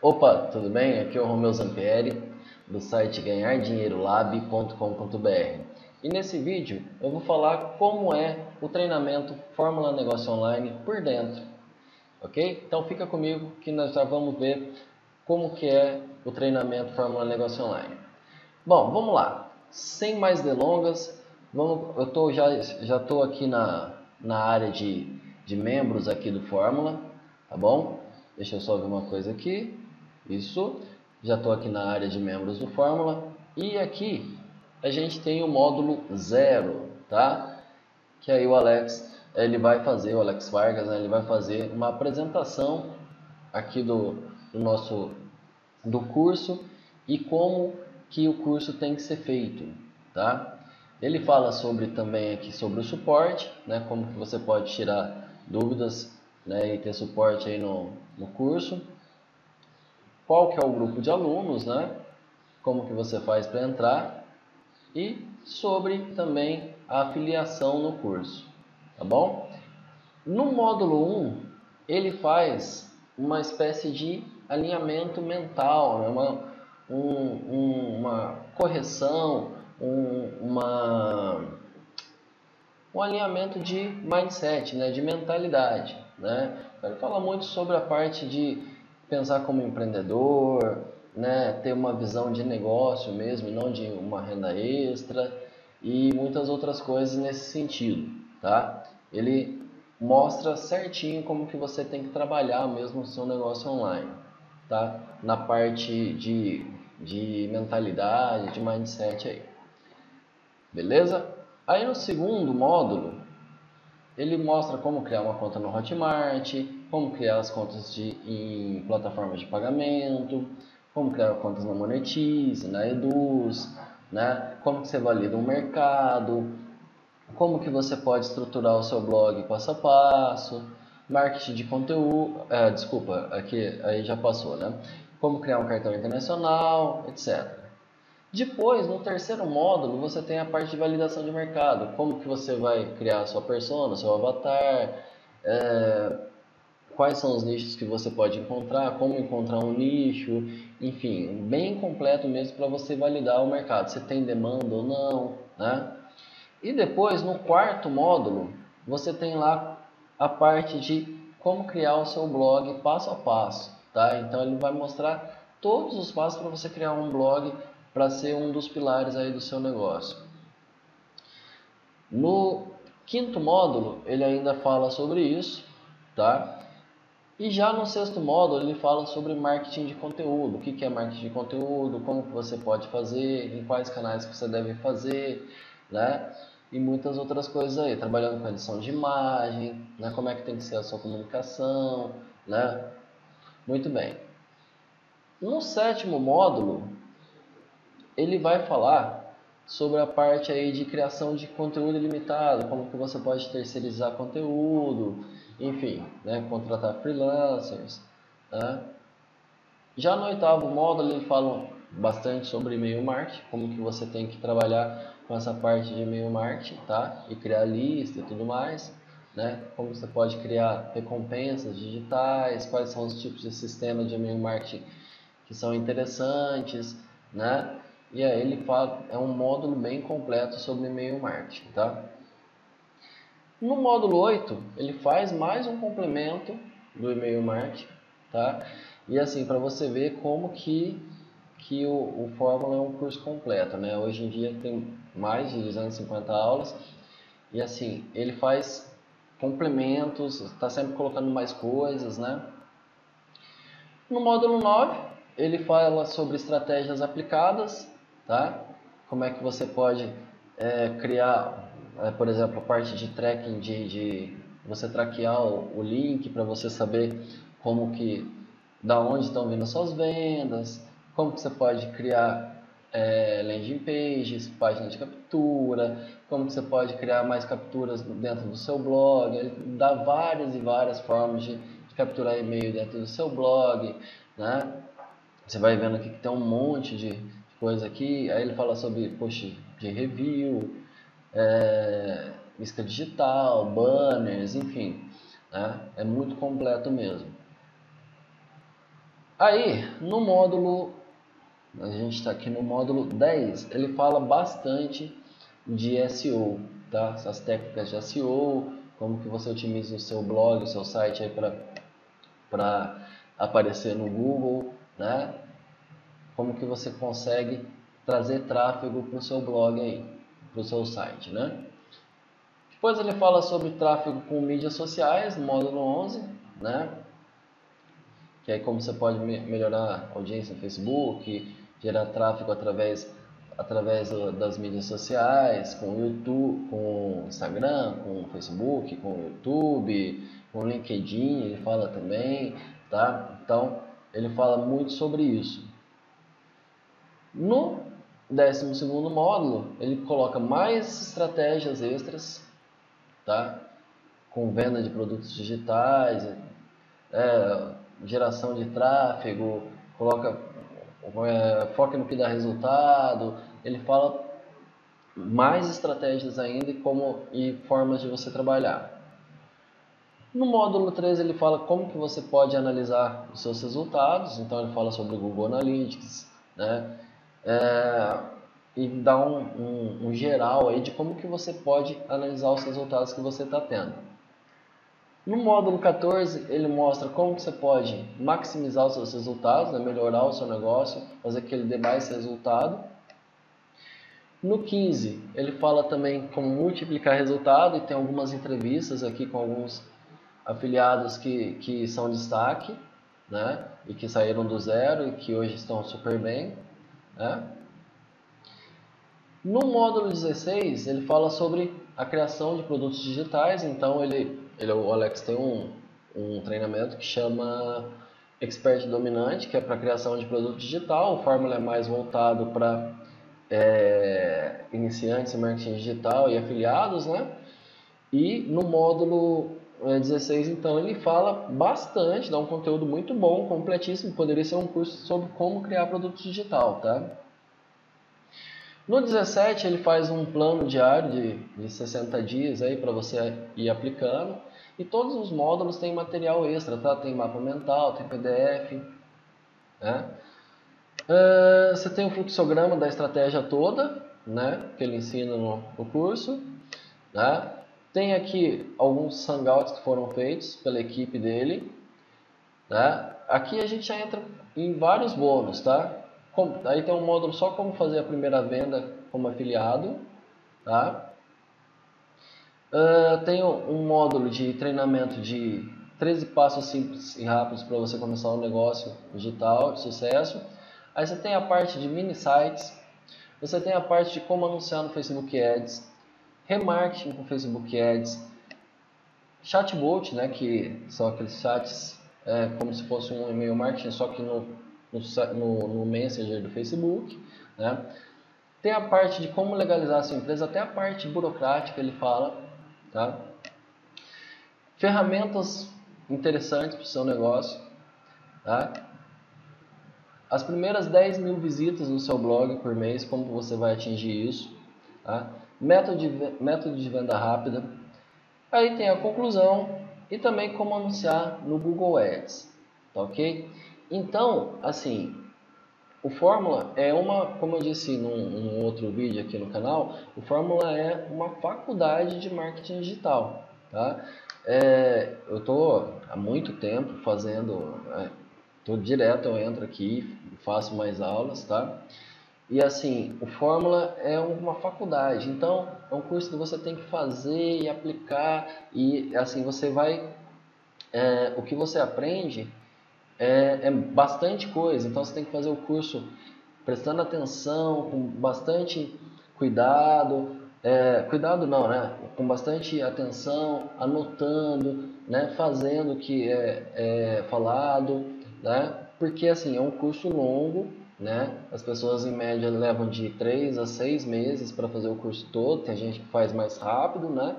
Opa, tudo bem? Aqui é o Romeu Zampieri do site ganhardinheirolab.com.br e nesse vídeo eu vou falar como é o treinamento Fórmula Negócio Online por dentro, ok? Então fica comigo que nós já vamos ver como que é o treinamento Fórmula Negócio Online. Bom, vamos lá, sem mais delongas, vamos, eu tô, já estou aqui na, na área de, de membros aqui do Fórmula, tá bom? Deixa eu só ver uma coisa aqui. Isso. Já estou aqui na área de membros do Fórmula. E aqui a gente tem o módulo zero, tá? Que aí o Alex, ele vai fazer, o Alex Vargas, né, ele vai fazer uma apresentação aqui do, do nosso do curso e como que o curso tem que ser feito, tá? Ele fala sobre também aqui sobre o suporte, né? Como que você pode tirar dúvidas, né? E ter suporte aí no, no curso qual que é o grupo de alunos, né? Como que você faz para entrar e sobre também a afiliação no curso, tá bom? No módulo 1, ele faz uma espécie de alinhamento mental, né? uma, um, um, uma correção, um, uma, um alinhamento de mindset, né? de mentalidade. Né? Ele fala muito sobre a parte de pensar como empreendedor, né, ter uma visão de negócio mesmo, não de uma renda extra e muitas outras coisas nesse sentido, tá? Ele mostra certinho como que você tem que trabalhar mesmo o seu negócio online, tá? Na parte de, de mentalidade, de mindset aí. Beleza? Aí no segundo módulo, ele mostra como criar uma conta no Hotmart, como criar as contas de, em plataformas de pagamento, como criar contas na Monetize, na Eduz, né? como que você valida um mercado, como que você pode estruturar o seu blog passo a passo, marketing de conteúdo, é, desculpa, aqui aí já passou, né? Como criar um cartão internacional, etc. Depois, no terceiro módulo, você tem a parte de validação de mercado. Como que você vai criar a sua persona, seu avatar, é, quais são os nichos que você pode encontrar, como encontrar um nicho, enfim, bem completo mesmo para você validar o mercado, se tem demanda ou não, né? E depois, no quarto módulo, você tem lá a parte de como criar o seu blog passo a passo, tá? Então ele vai mostrar todos os passos para você criar um blog para ser um dos pilares aí do seu negócio. No quinto módulo, ele ainda fala sobre isso, tá? E já no sexto módulo, ele fala sobre marketing de conteúdo, o que é marketing de conteúdo, como você pode fazer, em quais canais você deve fazer, né? E muitas outras coisas aí, trabalhando com edição de imagem, né? como é que tem que ser a sua comunicação, né? Muito bem. No sétimo módulo, ele vai falar sobre a parte aí de criação de conteúdo ilimitado, como que você pode terceirizar conteúdo, enfim, né, contratar freelancers. Né? Já no oitavo módulo ele fala bastante sobre e-mail marketing, como que você tem que trabalhar com essa parte de e-mail marketing, tá? E criar lista e tudo mais, né? Como você pode criar recompensas digitais, quais são os tipos de sistema de e-mail marketing que são interessantes, né? E aí ele fala, é um módulo bem completo sobre e-mail marketing, tá? No módulo 8, ele faz mais um complemento do e-mail marketing, tá? E assim, para você ver como que, que o, o Fórmula é um curso completo, né? Hoje em dia tem mais de 250 aulas e assim, ele faz complementos, está sempre colocando mais coisas, né? No módulo 9, ele fala sobre estratégias aplicadas, tá? Como é que você pode é, criar, por exemplo, a parte de tracking, de, de você traquear o, o link para você saber como que, da onde estão vindo suas vendas, como que você pode criar é, landing pages, páginas de captura, como que você pode criar mais capturas dentro do seu blog, ele dá várias e várias formas de, de capturar e-mail dentro do seu blog, né? Você vai vendo aqui que tem um monte de, coisa aqui. Aí ele fala sobre post de review, é, isca digital, banners, enfim. Né? É muito completo mesmo. Aí, no módulo, a gente está aqui no módulo 10, ele fala bastante de SEO, tá? Essas técnicas de SEO, como que você otimiza o seu blog, o seu site aí para aparecer no Google, né? Como que você consegue trazer tráfego para o seu blog aí, para o seu site, né? Depois ele fala sobre tráfego com mídias sociais, módulo 11, né? Que é como você pode melhorar a audiência no Facebook, gerar tráfego através através das mídias sociais, com YouTube, com Instagram, com Facebook, com YouTube, com LinkedIn, ele fala também, tá? Então, ele fala muito sobre isso. No 12 módulo, ele coloca mais estratégias extras, tá? Com venda de produtos digitais, é, geração de tráfego, coloca é, foca no que dá resultado, ele fala mais estratégias ainda e, como, e formas de você trabalhar. No módulo 3 ele fala como que você pode analisar os seus resultados, então ele fala sobre o Google Analytics, né? É, e dá um, um, um, geral aí de como que você pode analisar os resultados que você está tendo. No módulo 14 ele mostra como que você pode maximizar os seus resultados, né? melhorar o seu negócio, fazer que ele dê mais resultado. No 15, ele fala também como multiplicar resultado e tem algumas entrevistas aqui com alguns afiliados que, que são destaque, né? E que saíram do zero e que hoje estão super bem, né? No módulo 16, ele fala sobre a criação de produtos digitais, então ele, ele o Alex tem um, um treinamento que chama Expert Dominante, que é para criação de produto digital, o Fórmula é mais voltado para é, iniciantes em marketing digital e afiliados, né? E no módulo 16, é, então, ele fala bastante, dá um conteúdo muito bom, completíssimo, poderia ser um curso sobre como criar produto digital, tá? No 17, ele faz um plano diário de, de 60 dias aí para você ir aplicando, e todos os módulos têm material extra, tá? Tem mapa mental, tem PDF, né? Uh, você tem o fluxograma da estratégia toda, né, que ele ensina no, no curso. Né? Tem aqui alguns hangouts que foram feitos pela equipe dele. Né? Aqui a gente já entra em vários bônus, tá? Com, aí tem um módulo só como fazer a primeira venda como afiliado, tá? Uh, tem um módulo de treinamento de 13 passos simples e rápidos para você começar um negócio digital de sucesso. Aí você tem a parte de mini sites, você tem a parte de como anunciar no Facebook Ads, remarketing com Facebook Ads, chatbot, né, que são aqueles chats é, como se fosse um e-mail marketing, só que no, no, no Messenger do Facebook, né? Tem a parte de como legalizar a sua empresa, até a parte burocrática ele fala, tá? Ferramentas interessantes para o seu negócio, tá? As primeiras 10 mil visitas no seu blog por mês, como você vai atingir isso? Tá? Método, de, método de venda rápida. Aí tem a conclusão e também como anunciar no Google Ads. Tá ok? Então, assim, o Fórmula é uma, como eu disse num, num, outro vídeo aqui no canal, o Fórmula é uma faculdade de marketing digital. Tá? É, eu estou há muito tempo fazendo é, Tô direto, eu entro aqui, faço mais aulas, tá? E assim, o Fórmula é uma faculdade, então é um curso que você tem que fazer e aplicar e assim você vai, é, o que você aprende é, é bastante coisa, então você tem que fazer o curso prestando atenção, com bastante cuidado, é, cuidado não, né? Com bastante atenção, anotando, né? Fazendo o que é, é falado, né? Porque assim, é um curso longo, né? As pessoas em média levam de 3 a 6 meses para fazer o curso todo, tem gente que faz mais rápido, né?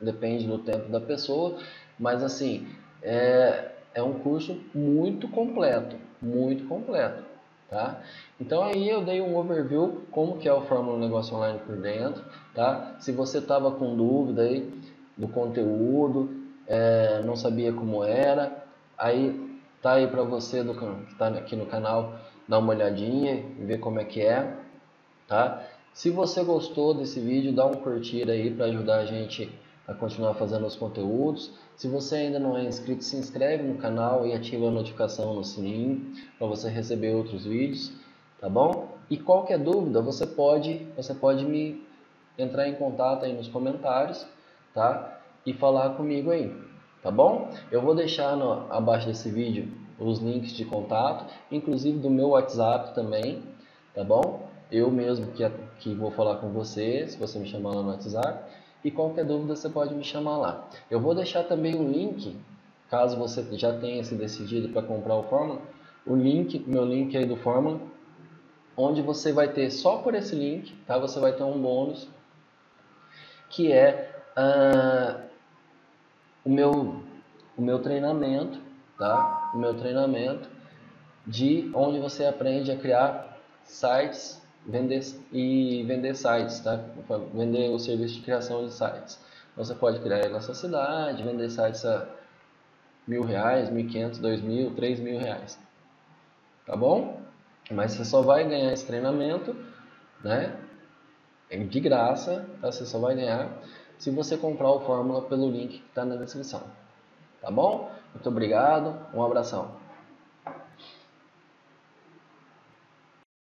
Depende do tempo da pessoa, mas assim, é, é um curso muito completo, muito completo, tá? Então aí eu dei um overview como que é o Fórmula Negócio Online por dentro, tá? Se você estava com dúvida aí do conteúdo, é, não sabia como era, aí tá aí para você do, que está aqui no canal dar uma olhadinha e ver como é que é, tá? Se você gostou desse vídeo, dá um curtir aí para ajudar a gente a continuar fazendo os conteúdos. Se você ainda não é inscrito, se inscreve no canal e ativa a notificação no sininho para você receber outros vídeos, tá bom? E qualquer dúvida, você pode, você pode me entrar em contato aí nos comentários, tá? E falar comigo aí, tá bom? Eu vou deixar no, abaixo desse vídeo os links de contato, inclusive do meu WhatsApp também, tá bom? Eu mesmo que, que vou falar com você, se você me chamar lá no WhatsApp, e qualquer dúvida você pode me chamar lá. Eu vou deixar também um link, caso você já tenha se decidido para comprar o Fórmula, o link, meu link aí do Fórmula, onde você vai ter só por esse link, tá? Você vai ter um bônus que é uh, o meu o meu treinamento, tá? O meu treinamento de onde você aprende a criar sites, vender e vender sites, tá? Vender o serviço de criação de sites. Você pode criar na sua cidade, vender sites a mil reais, mil quinhentos, dois mil, três mil reais, tá bom? Mas você só vai ganhar esse treinamento, né? De graça, tá? Você só vai ganhar se você comprar o Fórmula pelo link que está na descrição. Tá bom? Muito obrigado, um abração.